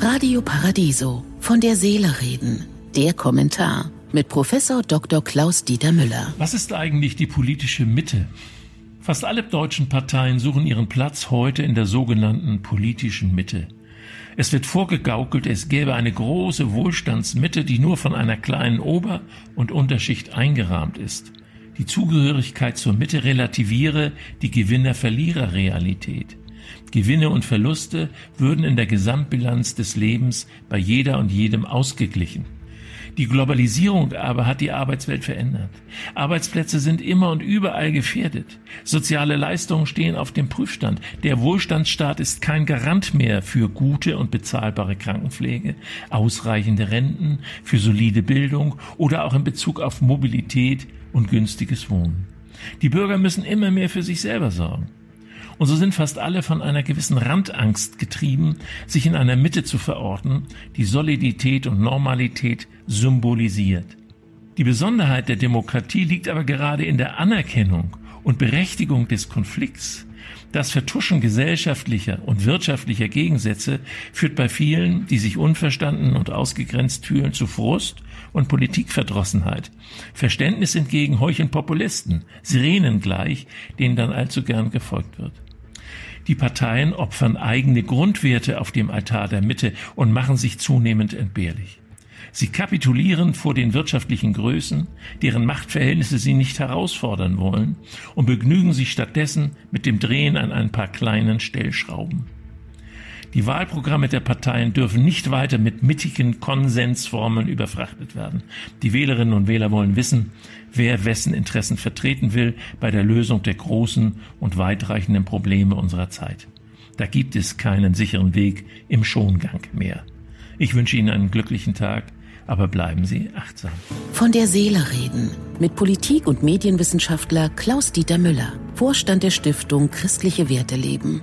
Radio Paradiso. Von der Seele reden. Der Kommentar mit Professor Dr. Klaus Dieter Müller. Was ist eigentlich die politische Mitte? Fast alle deutschen Parteien suchen ihren Platz heute in der sogenannten politischen Mitte. Es wird vorgegaukelt, es gäbe eine große Wohlstandsmitte, die nur von einer kleinen Ober- und Unterschicht eingerahmt ist. Die Zugehörigkeit zur Mitte relativiere die Gewinner-Verlierer-Realität. Gewinne und Verluste würden in der Gesamtbilanz des Lebens bei jeder und jedem ausgeglichen. Die Globalisierung aber hat die Arbeitswelt verändert. Arbeitsplätze sind immer und überall gefährdet. Soziale Leistungen stehen auf dem Prüfstand. Der Wohlstandsstaat ist kein Garant mehr für gute und bezahlbare Krankenpflege, ausreichende Renten, für solide Bildung oder auch in Bezug auf Mobilität und günstiges Wohnen. Die Bürger müssen immer mehr für sich selber sorgen. Und so sind fast alle von einer gewissen Randangst getrieben, sich in einer Mitte zu verorten, die Solidität und Normalität symbolisiert. Die Besonderheit der Demokratie liegt aber gerade in der Anerkennung und Berechtigung des Konflikts. Das Vertuschen gesellschaftlicher und wirtschaftlicher Gegensätze führt bei vielen, die sich unverstanden und ausgegrenzt fühlen, zu Frust und Politikverdrossenheit. Verständnis entgegen heucheln Populisten, Sirenen gleich, denen dann allzu gern gefolgt wird. Die Parteien opfern eigene Grundwerte auf dem Altar der Mitte und machen sich zunehmend entbehrlich. Sie kapitulieren vor den wirtschaftlichen Größen, deren Machtverhältnisse sie nicht herausfordern wollen, und begnügen sich stattdessen mit dem Drehen an ein paar kleinen Stellschrauben. Die Wahlprogramme der Parteien dürfen nicht weiter mit mittigen Konsensformen überfrachtet werden. Die Wählerinnen und Wähler wollen wissen, wer wessen Interessen vertreten will bei der Lösung der großen und weitreichenden Probleme unserer Zeit. Da gibt es keinen sicheren Weg im Schongang mehr. Ich wünsche Ihnen einen glücklichen Tag, aber bleiben Sie achtsam. Von der Seele reden mit Politik- und Medienwissenschaftler Klaus-Dieter Müller, Vorstand der Stiftung Christliche Werte leben.